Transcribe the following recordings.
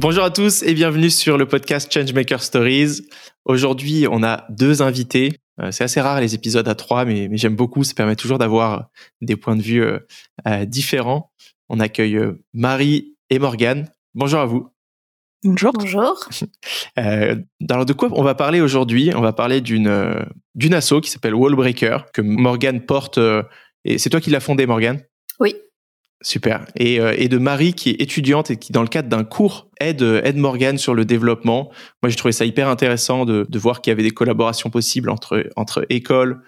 Bonjour à tous et bienvenue sur le podcast Changemaker Stories. Aujourd'hui, on a deux invités. Euh, c'est assez rare les épisodes à trois, mais, j'aime beaucoup. Ça permet toujours d'avoir des points de vue euh, euh, différents. On accueille Marie et Morgane. Bonjour à vous. Bonjour. Bonjour. alors de quoi on va parler aujourd'hui? On va parler d'une d'une asso qui s'appelle Wallbreaker que Morgane porte. et c'est toi qui l'as fondée, Morgane? Oui. Super. Et, euh, et, de Marie qui est étudiante et qui, dans le cadre d'un cours, aide, aide Morgan sur le développement. Moi, j'ai trouvé ça hyper intéressant de, de voir qu'il y avait des collaborations possibles entre, entre écoles,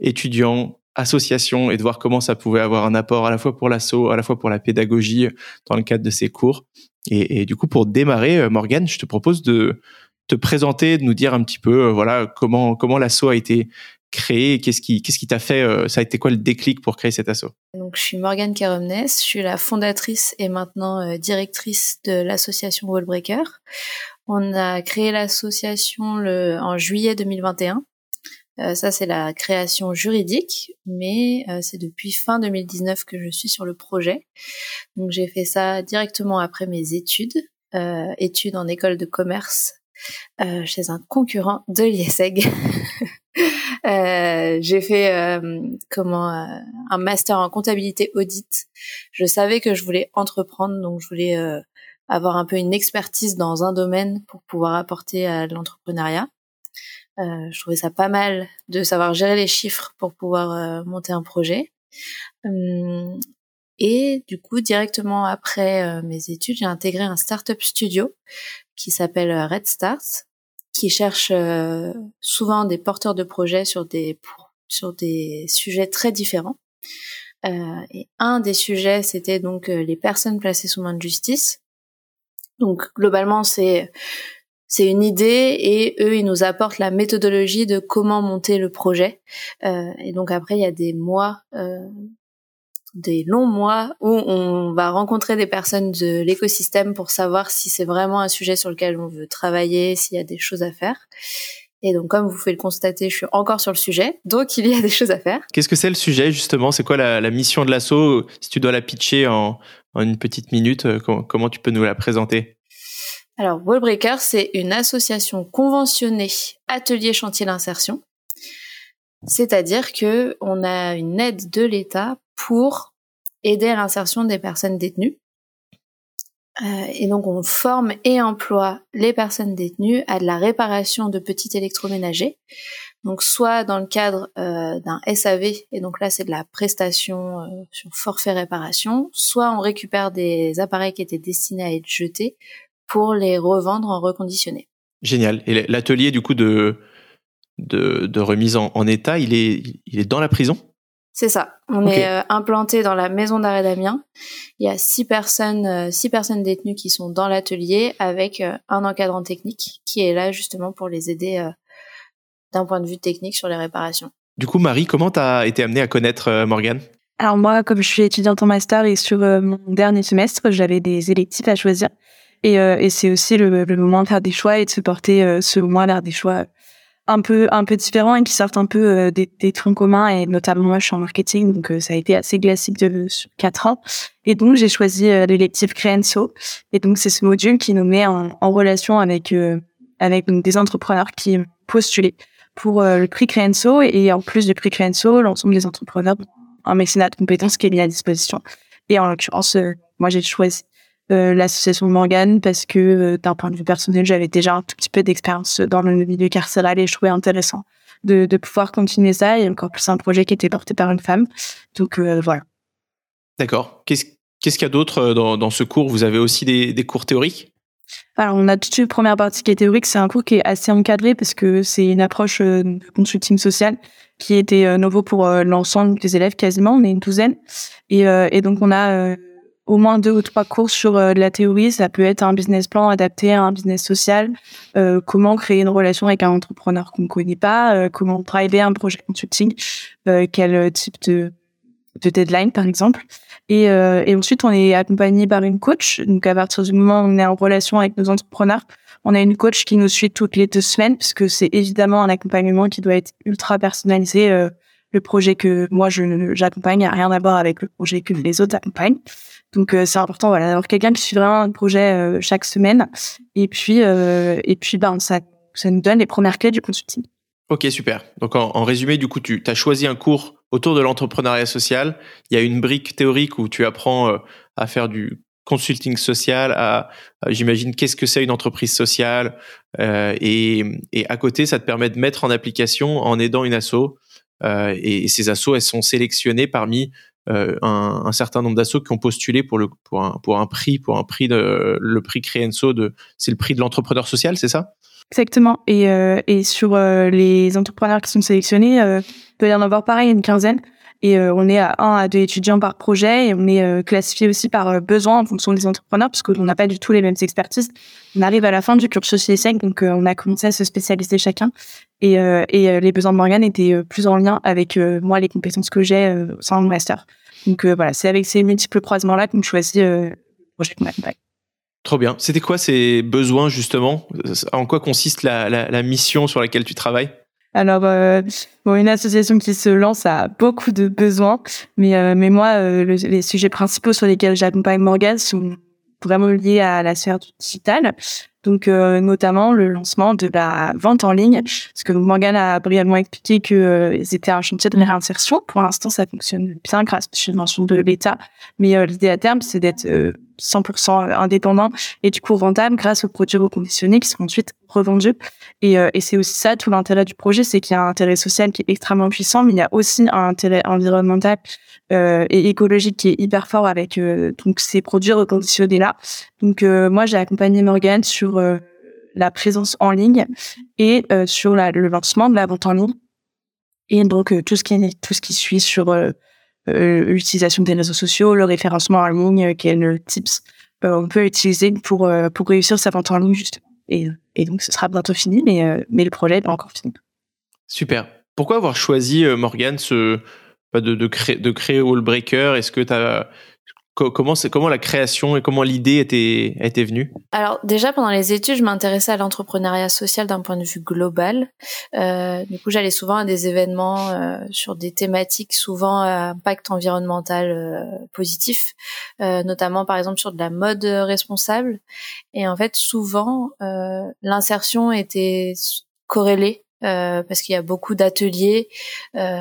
étudiants, associations et de voir comment ça pouvait avoir un apport à la fois pour l'asso, à la fois pour la pédagogie dans le cadre de ces cours. Et, du coup, pour démarrer, euh, Morgan, je te propose de te présenter, de nous dire un petit peu, euh, voilà, comment comment l'asso a été créé Qu'est-ce qui qu'est-ce qui t'a fait euh, Ça a été quoi le déclic pour créer cet asso Donc je suis Morgane Caromnes, je suis la fondatrice et maintenant euh, directrice de l'association Wallbreaker. On a créé l'association en juillet 2021. Euh, ça c'est la création juridique, mais c'est depuis fin 2019 que je suis sur le projet. Donc j'ai fait ça directement après mes études, études en école de commerce chez un concurrent de l'IESEG. Euh, j'ai fait euh, comment euh, un master en comptabilité audit. Je savais que je voulais entreprendre, donc je voulais avoir un peu une expertise dans un domaine pour pouvoir apporter à l'entrepreneuriat. je trouvais ça pas mal de savoir gérer les chiffres pour pouvoir monter un projet. Hum, et du coup, directement après mes études, j'ai intégré un startup studio qui s'appelle Red Start, qui cherchent euh, souvent des porteurs de projets sur des sur des sujets très différents. Euh, et un des sujets, c'était donc euh, les personnes placées sous main de justice. Donc globalement, c'est c'est une idée et eux, ils nous apportent la méthodologie de comment monter le projet. Euh, et donc après, il y a des mois euh, des longs mois où on va rencontrer des personnes de l'écosystème pour savoir si c'est vraiment un sujet sur lequel on veut travailler, s'il y a des choses à faire. Et donc, comme vous pouvez le constater, je suis encore sur le sujet, donc il y a des choses à faire. Qu'est-ce que c'est le sujet justement? C'est quoi la, mission de l'assaut? Si tu dois la pitcher en, une petite minute, euh, comment, tu peux nous la présenter? Alors, Wallbreaker, c'est une association conventionnée atelier chantier d'insertion. C'est-à-dire que on a une aide de l'État pour aider à l'insertion des personnes détenues. Euh, et donc on forme et emploie les personnes détenues à de la réparation de petits électroménagers. Donc soit dans le cadre euh, d'un SAV, et donc là c'est de la prestation euh, sur forfait réparation, soit on récupère des appareils qui étaient destinés à être jetés pour les revendre en reconditionné. Génial. Et l'atelier du coup de, de, remise en, en, état, il est, il est dans la prison? C'est ça. On est euh, implanté dans la maison d'arrêt d'Amiens. Il y a six personnes, euh, six personnes détenues qui sont dans l'atelier avec euh, un encadrant technique qui est là justement pour les aider d'un point de vue technique sur les réparations. Du coup, Marie, comment tu as été amenée à connaître Morgane? Alors moi, comme je suis étudiante en master et sur mon dernier semestre, j'avais des électifs à choisir. Et, et c'est aussi le, le, moment de faire des choix et de se porter ce mois vers des choix un peu un peu différents et qui sortent un peu euh, des, des, troncs communs et notamment moi je suis en marketing donc euh, ça a été assez classique de quatre ans. Et donc j'ai choisi euh, l'électif Créenso et donc c'est ce module qui nous met en, relation avec avec des entrepreneurs qui postulent pour le prix Créenso et en plus du prix Créenso l'ensemble des entrepreneurs un mécénat de compétences qui est mis à disposition. Et en l'occurrence moi j'ai choisi euh, l'association Morgan parce que euh, d'un point de vue personnel, j'avais déjà un tout petit peu d'expérience dans le milieu carcéral et je trouvais intéressant de, de pouvoir continuer ça et encore plus un projet qui était porté par une femme. Donc euh, voilà. D'accord. Qu'est-ce qu'il y a d'autre dans, dans ce cours? Vous avez aussi des, des cours théoriques? Alors, on a toute une première partie qui est théorique. C'est un cours qui est assez encadré parce que c'est une approche de consulting social qui était nouveau pour l'ensemble des élèves quasiment. On est une douzaine. Et, et donc, on a au moins deux ou trois cours sur euh, de la théorie. Ça peut être un business plan adapté à un business social, euh, comment créer une relation avec un entrepreneur qu'on ne connaît pas, euh, comment driver un projet consulting, quel type de, de deadline par exemple? Et, et ensuite, on est accompagné par une coach. Donc à partir du moment où on est en relation avec nos entrepreneurs, on a une coach qui nous suit toutes les deux semaines, puisque c'est évidemment un accompagnement qui doit être ultra personnalisé. le projet que moi je j'accompagne n'a rien à voir avec le projet que les autres accompagnent. Donc euh, c'est important d'avoir quelqu'un qui suit vraiment un projet euh, chaque semaine et puis euh, et puis ben ça ça nous donne les premières clés du consulting. Ok super. Donc en, résumé du coup tu as choisi un cours autour de l'entrepreneuriat social. Il y a une brique théorique où tu apprends à faire du consulting social, à, j'imagine qu'est-ce que c'est une entreprise sociale et, à côté ça te permet de mettre en application en aidant une asso et, et ces assos elles sont sélectionnées parmi euh, un, un, certain nombre d'assauts qui ont postulé pour le pour un pour un prix pour un prix de le prix Créenso de c'est le prix de l'entrepreneur social c'est ça? Exactement. Et euh, et sur euh, les entrepreneurs qui sont sélectionnés il peut y en avoir pareil une quinzaine et on est à un à deux étudiants par projet et on est classifié aussi par besoin en fonction des entrepreneurs parce qu'on n'a pas du tout les mêmes expertises. On arrive à la fin du cursus ESSEC, donc on a commencé à se spécialiser chacun et, et les besoins de Morgane étaient plus en lien avec moi les compétences que j'ai au sein de master. Donc euh, voilà, c'est avec ces multiples croisements-là qu'on choisit euh, le projet qu'on. Trop bien. C'était quoi ces besoins justement? En quoi consiste la, la, la, mission sur laquelle tu travailles? Alors, euh, bon, une association qui se lance a beaucoup de besoins, mais euh, mais moi, euh, les sujets principaux sur lesquels j'accompagne Morgan sont vraiment liés à la sphère du digital. Donc, euh, notamment le lancement de la vente en ligne, parce que Morgan a brièvement expliqué que euh, étaient un chantier de réinsertion. Pour l'instant, ça fonctionne bien grâce à subvention de l'État, mais euh, l'idée à terme, c'est d'être 100% indépendant et du coup rentable grâce aux produits reconditionnés qui seront ensuite revendus. Et, et c'est aussi ça tout l'intérêt du projet, c'est qu'il y a un intérêt social qui est extrêmement puissant, mais il y a aussi un intérêt environnemental euh, et écologique qui est hyper fort avec donc ces produits reconditionnés là. Donc moi j'ai accompagné Morgan sur euh, la présence en ligne et euh, sur le lancement de la vente en ligne. Et donc euh, tout ce qui tout ce qui suit sur l'utilisation des réseaux sociaux, le référencement en ligne, quels tips on peut utiliser pour pour réussir sa vente en ligne justement. Et, et donc ce sera bientôt fini, mais mais le projet pas encore fini. Super. Pourquoi avoir choisi Morgan ce de, de, créer, de créer Wallbreaker? Est-ce que tu as comment comment la création et comment l'idée était était venue? Alors déjà pendant les études, je m'intéressais à l'entrepreneuriat social d'un point de vue global. Euh, du coup, j'allais souvent à des événements euh, sur des thématiques souvent à impact environnemental euh, positif, euh, notamment par exemple sur de la mode responsable. Et en fait, souvent l'insertion était corrélée parce qu'il y a beaucoup d'ateliers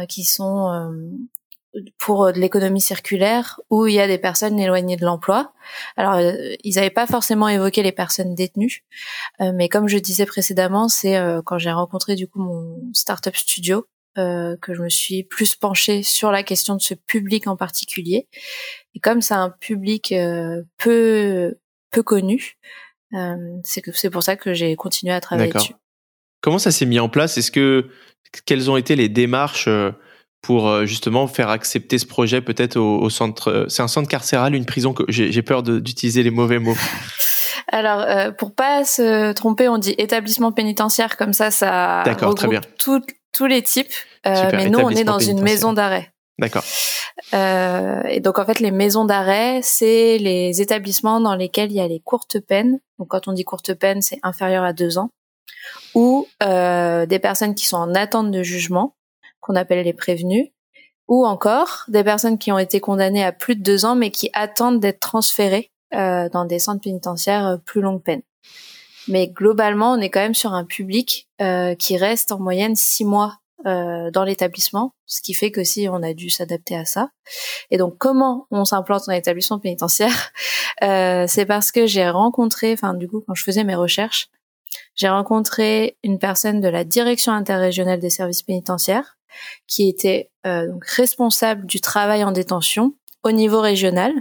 qui sont pour euh, de l'économie circulaire où il y a des personnes éloignées de l'emploi. Alors, euh, ils n'avaient pas forcément évoqué les personnes détenues, euh, mais comme je disais précédemment, c'est quand j'ai rencontré du coup mon startup studio que je me suis plus penchée sur la question de ce public en particulier. Et comme c'est un public peu peu connu, c'est que c'est pour ça que j'ai continué à travailler dessus. Comment ça s'est mis en place? Est-ce que quelles ont été les démarches pour euh, justement faire accepter ce projet peut-être au, centre. Euh, c'est un centre carcéral, une prison que j'ai peur d'utiliser les mauvais mots. Alors, euh, pour pas se tromper, on dit établissement pénitentiaire comme ça, ça regroupe tous les types. Euh, mais nous, on est dans une maison d'arrêt. D'accord. Euh, et donc en fait, les maisons d'arrêt, c'est les établissements dans lesquels il y a les courtes peines. Donc quand on dit courte peine, c'est inférieur à deux ans, ou euh, des personnes qui sont en attente de jugement qu'on appelle les prévenus, ou encore des personnes qui ont été condamnées à plus de deux ans mais qui attendent d'être transférées euh, dans des centres pénitentiaires euh, plus longue peine. Mais globalement, on est quand même sur un public euh, qui reste en moyenne six mois dans l'établissement, ce qui fait que si on a dû s'adapter à ça. Et donc, comment on s'implante dans l'établissement pénitentiaire? C'est parce que j'ai rencontré, enfin du coup, quand je faisais mes recherches, j'ai rencontré une personne de la direction interrégionale des services pénitentiaires qui était euh, responsable du travail en détention au niveau régional.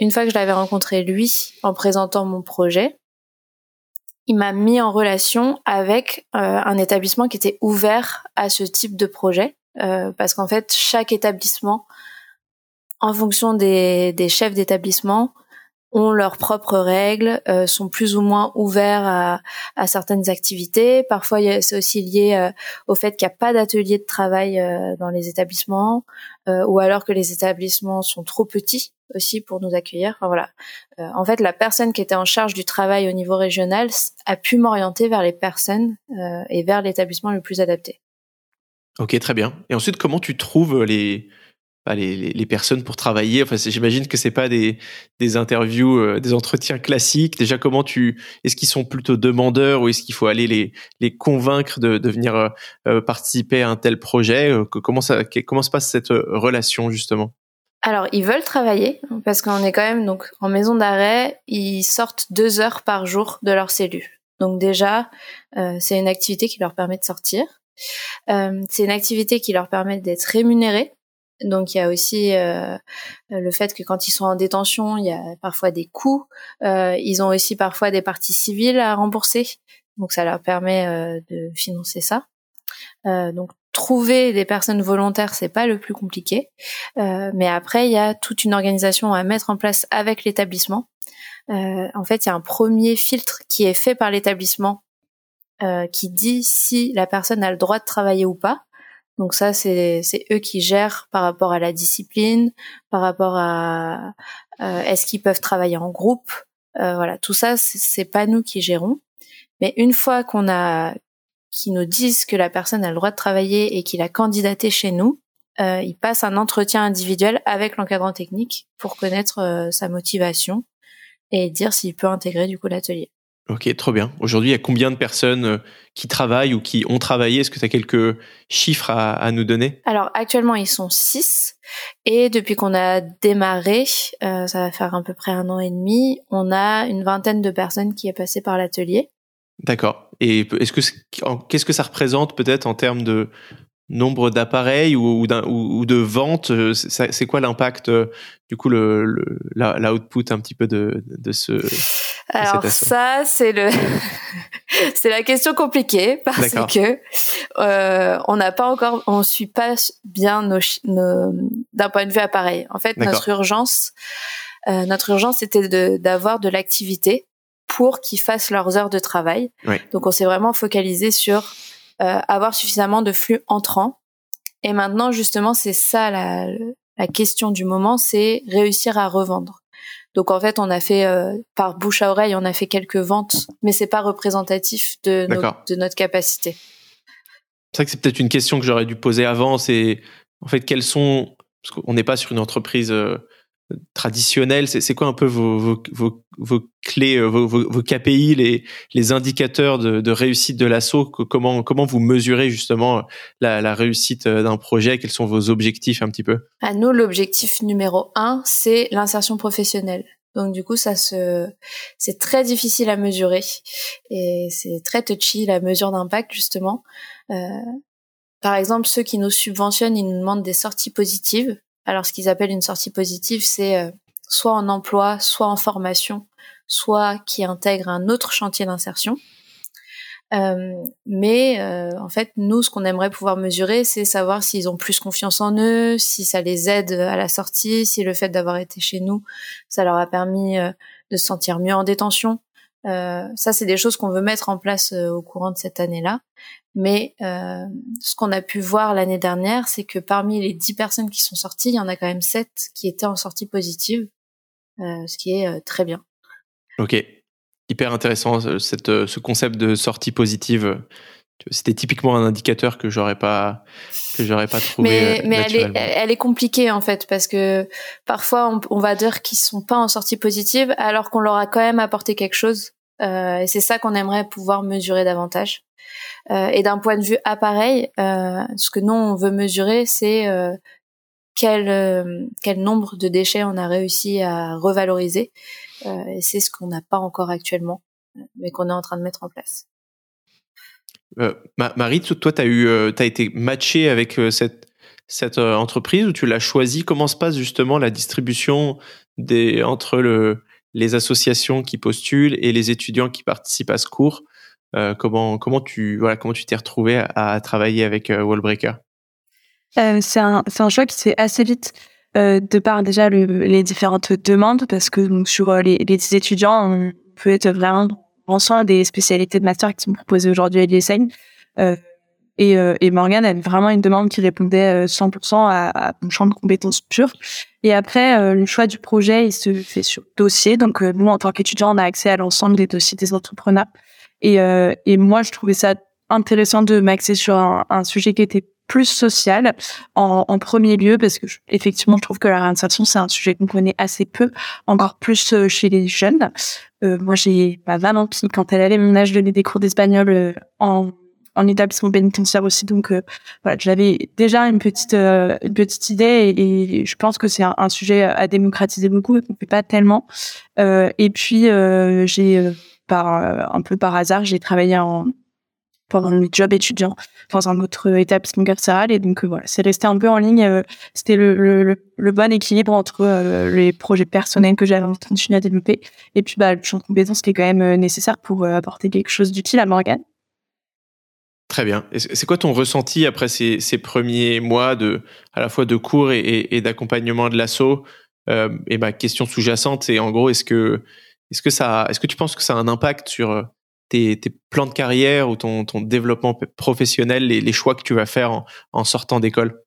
Une fois que je l'avais rencontré lui en présentant mon projet, il m'a mis en relation avec euh, un établissement qui était ouvert à ce type de projet euh, parce qu'en fait chaque établissement en fonction des chefs d'établissement, ont leurs propres règles, euh, sont plus ou moins ouverts à, à certaines activités. Parfois, c'est aussi lié euh, au fait qu'il n'y a pas d'atelier de travail euh, dans les établissements, ou alors que les établissements sont trop petits aussi pour nous accueillir. Enfin, voilà. en fait, la personne qui était en charge du travail au niveau régional a pu m'orienter vers les personnes et vers l'établissement le plus adapté. Ok, très bien. Et ensuite, comment tu trouves les les, les, personnes pour travailler Enfin, j'imagine que c'est pas des, des interviews, euh, des entretiens classiques. Déjà, comment tu Est-ce qu'ils sont plutôt demandeurs ou est-ce qu'il faut aller les, les convaincre de, de venir euh, euh, participer à un tel projet Comment ça Comment se passe cette relation justement? Alors, ils veulent travailler parce qu'on est quand même donc en maison d'arrêt. Ils sortent deux heures par jour de leur cellule. Donc déjà, c'est une activité qui leur permet de sortir. c'est une activité qui leur permet d'être rémunérés donc il y a aussi euh, le fait que quand ils sont en détention, il y a parfois des coûts. Euh, ils ont aussi parfois des parties civiles à rembourser. Donc ça leur permet euh, de financer ça. donc trouver des personnes volontaires, c'est pas le plus compliqué. mais après, il y a toute une organisation à mettre en place avec l'établissement. en fait, il y a un premier filtre qui est fait par l'établissement qui dit si la personne a le droit de travailler ou pas. Donc ça, c'est eux qui gèrent par rapport à la discipline, par rapport à euh, est-ce qu'ils peuvent travailler en groupe. Euh, voilà, tout ça, c'est pas nous qui gérons. Mais une fois qu'on a, qui nous disent que la personne a le droit de travailler et qu'il a candidaté chez nous, euh, il passe un entretien individuel avec l'encadrant technique pour connaître euh, sa motivation et dire s'il peut intégrer du coup l'atelier. Ok, trop bien. Aujourd'hui, il y a combien de personnes euh, qui travaillent ou qui ont travaillé? Est-ce que tu as quelques chiffres à, nous donner? Alors actuellement, ils sont six. Et depuis qu'on a démarré, euh, ça va faire à peu près un an et demi, on a une vingtaine de personnes qui est passé par l'atelier. D'accord. Et est-ce que qu'est-ce que ça représente peut-être en termes de nombre d'appareils ou, ou, de ventes euh, C'est quoi l'impact du coup le, l'output un petit peu de, de ce alors ça, c'est le, c'est la question compliquée parce que euh, on n'a pas encore, on suit pas bien nos, d'un point de vue appareil. En fait, notre urgence, euh, notre urgence, c'était d'avoir de, l'activité pour qu'ils fassent leurs heures de travail. Donc, on s'est vraiment focalisé sur euh, avoir suffisamment de flux entrants. Et maintenant, justement, c'est ça la, la question du moment, c'est réussir à revendre. Donc en fait, on a fait euh, par bouche à oreille, on a fait quelques ventes, mais c'est pas représentatif de, de notre capacité. C'est vrai que c'est peut-être une question que j'aurais dû poser avant. C'est en fait quelles sont parce qu'on n'est pas sur une entreprise euh, traditionnelle. C'est quoi un peu vos, clés, euh, vos, KPI, les, indicateurs de, réussite de l'assaut? Comment vous mesurez justement la, réussite d'un projet? Quels sont vos objectifs un petit peu? À nous, l'objectif numéro un, c'est l'insertion professionnelle. Donc du coup, ça c'est très difficile à mesurer et c'est très touchy la mesure d'impact justement. Euh, par exemple, ceux qui nous subventionnent, ils nous demandent des sorties positives. Alors, ce qu'ils appellent une sortie positive, c'est euh, soit en emploi, soit en formation, soit qui intègre un autre chantier d'insertion. Euh, mais euh, en fait, nous, ce qu'on aimerait pouvoir mesurer, c'est savoir s'ils ont plus confiance en eux, si ça les aide à la sortie, si le fait d'avoir été chez nous, ça leur a permis de se sentir mieux en détention. Ça, c'est des choses qu'on veut mettre en place au courant de cette année-là. Mais euh, ce qu'on a pu voir l'année dernière, c'est que parmi les 10 personnes qui sont sorties, il y en a quand même 7 qui étaient en sortie positive, euh, ce qui est euh, très bien. Ok, hyper intéressant ce concept de sortie positive. C'était typiquement un indicateur que j'aurais pas que j'aurais pas trouvé. Mais, mais elle, est, elle est compliquée en fait parce que parfois on, on va dire qu'ils sont pas en sortie positive alors qu'on leur a quand même apporté quelque chose. et c'est ça qu'on aimerait pouvoir mesurer davantage. Euh, et d'un point de vue appareil, euh, ce que nous on veut mesurer, c'est euh, quel quel nombre de déchets on a réussi à revaloriser. et c'est ce qu'on n'a pas encore actuellement, mais qu'on est en train de mettre en place. Marie, toi, tu as eu, as été matché avec cette cette entreprise ou tu l'as choisi? Comment se passe justement la distribution des entre le les associations qui postulent et les étudiants qui participent à ce cours? Euh, comment tu voilà t'es retrouvé à, travailler avec euh, Wallbreaker? Euh, C'est un choix qui se fait assez vite. de par déjà les différentes demandes, parce que sur les, les étudiants, on peut être vraiment ensemble des spécialités de master qui sont proposées aujourd'hui à l'ISN. Euh, et, euh, et Morgane avait vraiment une demande qui répondait 100% à, à mon champ de compétences pures. Et après, le choix du projet, il se fait sur dossier. Donc, nous, en tant qu'étudiants, on a accès à l'ensemble des dossiers des entrepreneurs. Et, et moi, je trouvais ça intéressant de m'axer sur un, un, sujet qui était plus social en, en premier lieu parce que effectivement je trouve que la réinsertion c'est un sujet qu'on connaît assez peu encore plus euh, chez les jeunes. Euh, moi j'ai ma maman qui quand elle allait mon âge donnait des cours d'espagnol euh, en en établissement pénitentiaire aussi. Donc voilà j'avais déjà une petite une petite idée et, je pense que c'est un, sujet à démocratiser beaucoup et qu'on fait pas tellement. Et puis j'ai par un peu par hasard j'ai travaillé en pendant mes jobs étudiants dans un autre établissement carcéral. Et donc, euh, voilà, c'est resté un peu en ligne. Euh, c'était le, bon équilibre entre euh, les projets personnels que j'avais envie de continuer à développer et puis bah, le champ de compétences qui est quand même nécessaire pour apporter quelque chose d'utile à Morgane. Très bien. C'est quoi ton ressenti après ces, premiers mois de, à la fois de cours et, d'accompagnement de l'assaut Et ma question sous-jacente, c'est en gros, est-ce que, est-ce que est-ce que tu penses que ça a un impact sur tes, plans de carrière ou ton, développement professionnel, les, les, choix que tu vas faire en, sortant d'école?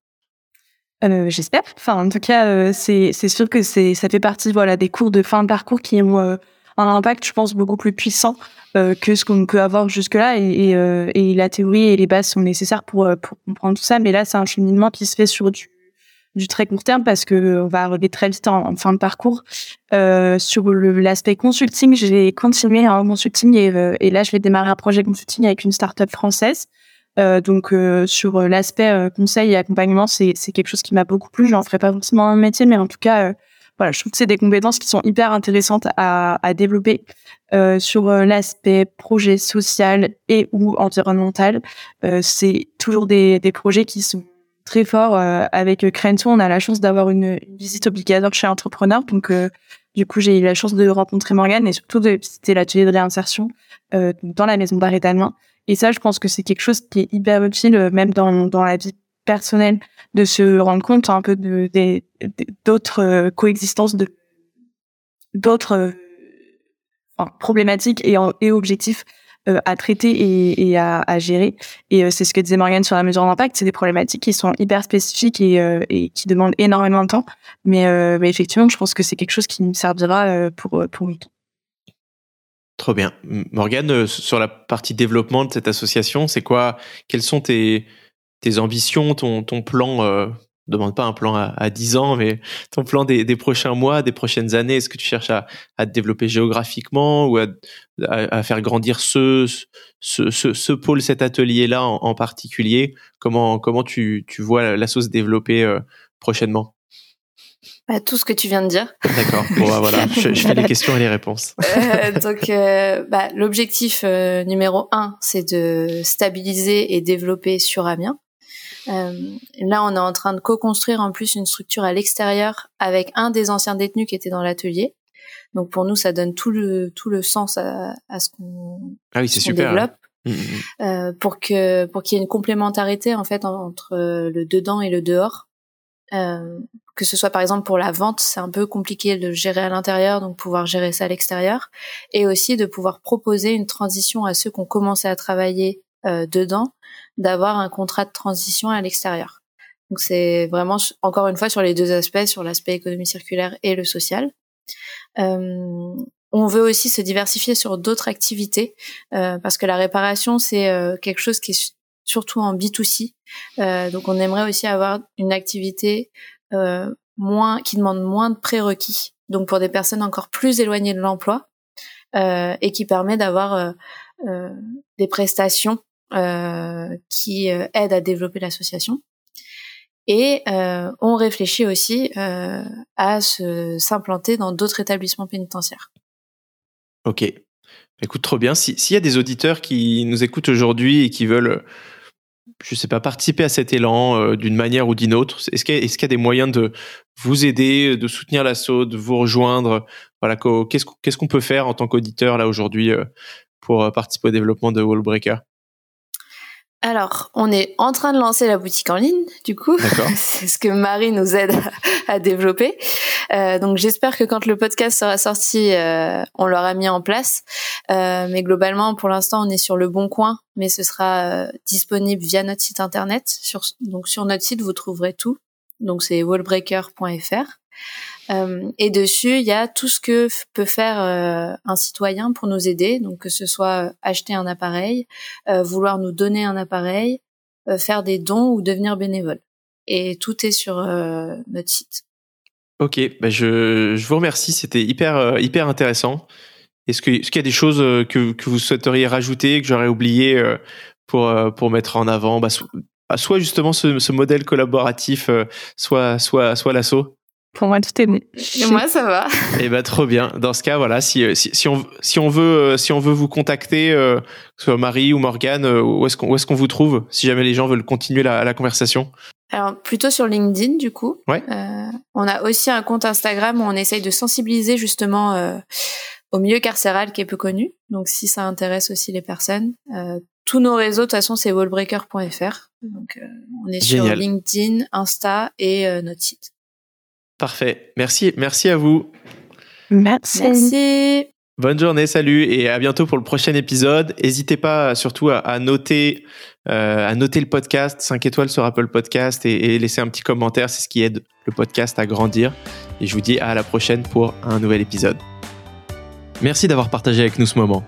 Euh, J'espère. Enfin, en tout cas, euh, c'est sûr que ça fait partie des cours de fin de parcours qui ont euh, un impact, je pense, beaucoup plus puissant que ce qu'on peut avoir jusque-là. Et, la théorie et les bases sont nécessaires pour comprendre tout ça. Mais là, c'est un cheminement qui se fait sur du du très court terme parce que on va arriver très vite en, fin de parcours. Euh, sur l'aspect consulting, j'ai continué en consulting et, euh, et, là, je vais démarrer un projet consulting avec une startup française. Euh, donc euh, sur l'aspect euh, conseil et accompagnement, c'est quelque chose qui m'a beaucoup plu. J'en ferai pas forcément un métier, mais en tout cas, voilà, je trouve que c'est des compétences qui sont hyper intéressantes à, à développer. sur l'aspect projet social et ou environnemental, c'est toujours des, des projets qui sont très fort. Euh, avec Crenton, on a la chance d'avoir une, visite obligatoire chez Entrepreneur. Donc, euh, du coup, j'ai eu la chance de rencontrer Morgane et surtout de visiter l'atelier de réinsertion euh, dans la maison d'arrêt Et ça, je pense que c'est quelque chose qui est hyper utile, même dans, dans la vie personnelle, de se rendre compte un peu de d'autres coexistences de d'autres problématiques et, et objectifs euh, à traiter et, à, gérer. Et euh, c'est ce que disait Morgane sur la mesure d'impact, c'est des problématiques qui sont hyper spécifiques et, euh, qui demandent énormément de temps. Mais, effectivement, je pense que c'est quelque chose qui me servira pour pour nous. Trop bien. Morgane, sur la partie développement de cette association, c'est quoi Quelles sont tes, tes ambitions, ton, ton plan demande pas un plan à, à 10 ans, mais ton plan des, des, prochains mois, des prochaines années, est-ce que tu cherches à, à te développer géographiquement ou à, à, faire grandir ce, ce, ce, ce pôle, cet atelier-là en, en, particulier? Comment, comment tu, tu vois la sauce développer euh, prochainement? Bah, tout ce que tu viens de dire. D'accord. Bon, bah, voilà, je, je, fais les questions et les réponses. Euh, donc, euh, bah, l'objectif numéro un, c'est de stabiliser et développer sur Amiens. Euh, là, on est en train de co-construire en plus une structure à l'extérieur avec un des anciens détenus qui était dans l'atelier. Donc pour nous, ça donne tout le tout le sens à, à ce qu'on ah oui, développe. Mmh, mmh, mmh. Euh, pour que pour qu'il y ait une complémentarité en fait entre le dedans et le dehors. Euh, que ce soit par exemple pour la vente, c'est un peu compliqué de gérer à l'intérieur, donc pouvoir gérer ça à l'extérieur, et aussi de pouvoir proposer une transition à ceux qui ont commencé à travailler euh, dedans, d'avoir un contrat de transition à l'extérieur. Donc c'est vraiment encore une fois sur les deux aspects, sur l'aspect économie circulaire et le social. Euh, on veut aussi se diversifier sur d'autres activités euh, parce que la réparation c'est euh, quelque chose qui est surtout en B2C. Euh, donc on aimerait aussi avoir une activité euh, moins qui demande moins de prérequis. Donc pour des personnes encore plus éloignées de l'emploi et qui permet d'avoir des prestations euh, qui euh, aide à développer l'association. Et euh, on réfléchit aussi à s'implanter dans d'autres établissements pénitentiaires. Ok. Écoute, trop bien. S'il y a des auditeurs qui nous écoutent aujourd'hui et qui veulent, je sais pas, participer à cet élan d'une manière ou d'une autre, est-ce qu'il y, a des moyens de vous aider, de soutenir l'assaut, de vous rejoindre? Voilà, qu'est-ce qu'on peut faire en tant qu'auditeur là aujourd'hui pour participer au développement de Wallbreaker? Alors, on est en train de lancer la boutique en ligne, du coup. C'est ce que Marie nous aide à, développer. Euh, donc, j'espère que quand le podcast sera sorti, euh, on l'aura mis en place. Euh, mais globalement, pour l'instant, on est sur le bon coin, mais ce sera disponible via notre site internet. Sur, donc, sur notre site, vous trouverez tout. Donc, c'est wallbreaker.fr. Euh, et dessus, il y a tout ce que peut faire euh, un citoyen pour nous aider, donc que ce soit euh, acheter un appareil, vouloir nous donner un appareil, faire des dons ou devenir bénévole. Et tout est sur notre site. Ok, bah je, vous remercie, c'était hyper hyper intéressant. Est-ce que est-ce qu'il y a des choses que, vous souhaiteriez rajouter que j'aurais oublié pour pour mettre en avant? Bah, soit justement ce, ce modèle collaboratif, soit soit soit l'assaut pour moi, tout est bon. Et moi, ça va. Eh ben, trop bien. Dans ce cas, voilà, si, si, si on, si on veut, euh, si on veut vous contacter, euh, que ce soit Marie ou Morgane, euh, où est-ce qu'on, où est-ce qu'on vous trouve, si jamais les gens veulent continuer la, la conversation? Alors, plutôt sur LinkedIn, du coup. Ouais. Euh, on a aussi un compte Instagram où on essaye de sensibiliser justement euh, au milieu carcéral qui est peu connu. Donc, si ça intéresse aussi les personnes. Euh, tous nos réseaux, de toute façon, c'est wallbreaker.fr. Donc, on est sur LinkedIn, Insta et notre site. Parfait. Merci, merci à vous. Merci. Merci. Bonne journée, salut et à bientôt pour le prochain épisode. N'hésitez pas surtout à, noter, euh, à noter le podcast 5 étoiles sur Apple Podcast et, et laisser un petit commentaire, c'est ce qui aide le podcast à grandir. Et je vous dis à la prochaine pour un nouvel épisode. Merci d'avoir partagé avec nous ce moment.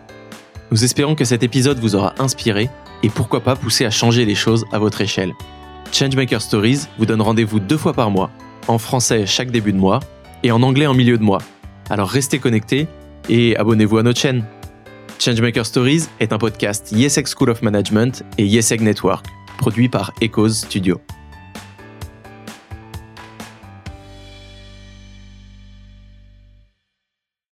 Nous espérons que cet épisode vous aura inspiré et pourquoi pas poussé à changer les choses à votre échelle. Changemaker Stories vous donne rendez-vous deux fois par mois en français chaque début de mois et en anglais en milieu de mois. Alors restez connectés et abonnez-vous à notre chaîne. Changemaker Stories est un podcast YesEg School of Management et YesEg Network, produit par Echoes Studio.